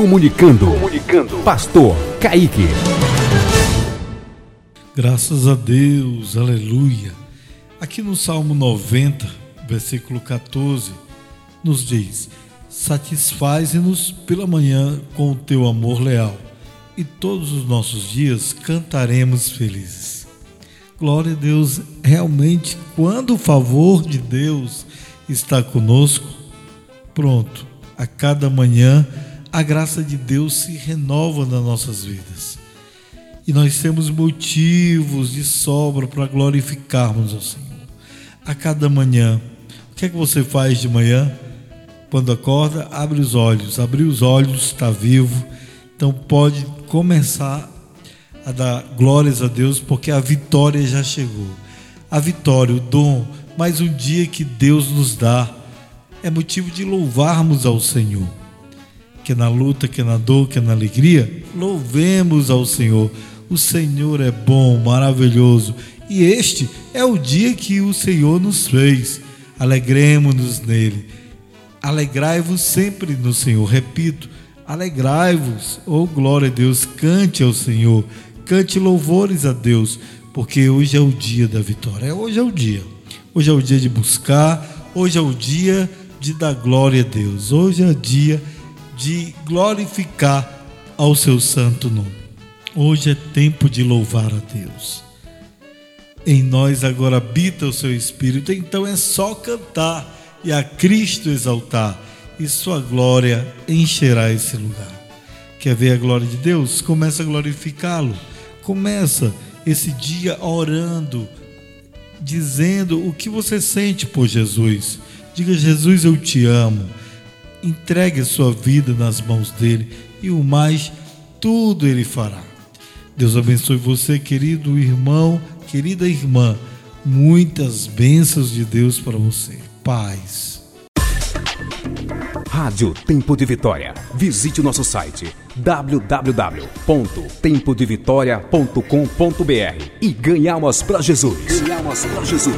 Comunicando. Comunicando. Pastor Kaique. Graças a Deus, aleluia. Aqui no Salmo 90, versículo 14, nos diz: Satisfaze-nos pela manhã com o teu amor leal, e todos os nossos dias cantaremos felizes. Glória a Deus, realmente, quando o favor de Deus está conosco, pronto, a cada manhã a graça de Deus se renova nas nossas vidas. E nós temos motivos de sobra para glorificarmos ao Senhor. A cada manhã, o que é que você faz de manhã? Quando acorda, abre os olhos. Abrir os olhos, está vivo. Então pode começar a dar glórias a Deus, porque a vitória já chegou. A vitória, o dom, mais um dia que Deus nos dá, é motivo de louvarmos ao Senhor que na luta, que na dor, que na alegria, louvemos ao Senhor. O Senhor é bom, maravilhoso, e este é o dia que o Senhor nos fez. Alegremos-nos nele. Alegrai-vos sempre no Senhor. Repito, alegrai-vos. Oh, glória a Deus, cante ao Senhor. Cante louvores a Deus, porque hoje é o dia da vitória. Hoje é o dia. Hoje é o dia de buscar, hoje é o dia de dar glória a Deus. Hoje é o dia de glorificar ao seu santo nome. Hoje é tempo de louvar a Deus. Em nós agora habita o seu Espírito, então é só cantar e a Cristo exaltar, e sua glória encherá esse lugar. Quer ver a glória de Deus? Começa a glorificá-lo. Começa esse dia orando, dizendo o que você sente por Jesus. Diga: Jesus, eu te amo entregue a sua vida nas mãos dele e o mais, tudo ele fará. Deus abençoe você, querido irmão, querida irmã. Muitas bênçãos de Deus para você. Paz. Rádio Tempo de Vitória. Visite o nosso site www.tempodevitoria.com.br e ganhamos para Jesus. Ganhamos para Jesus.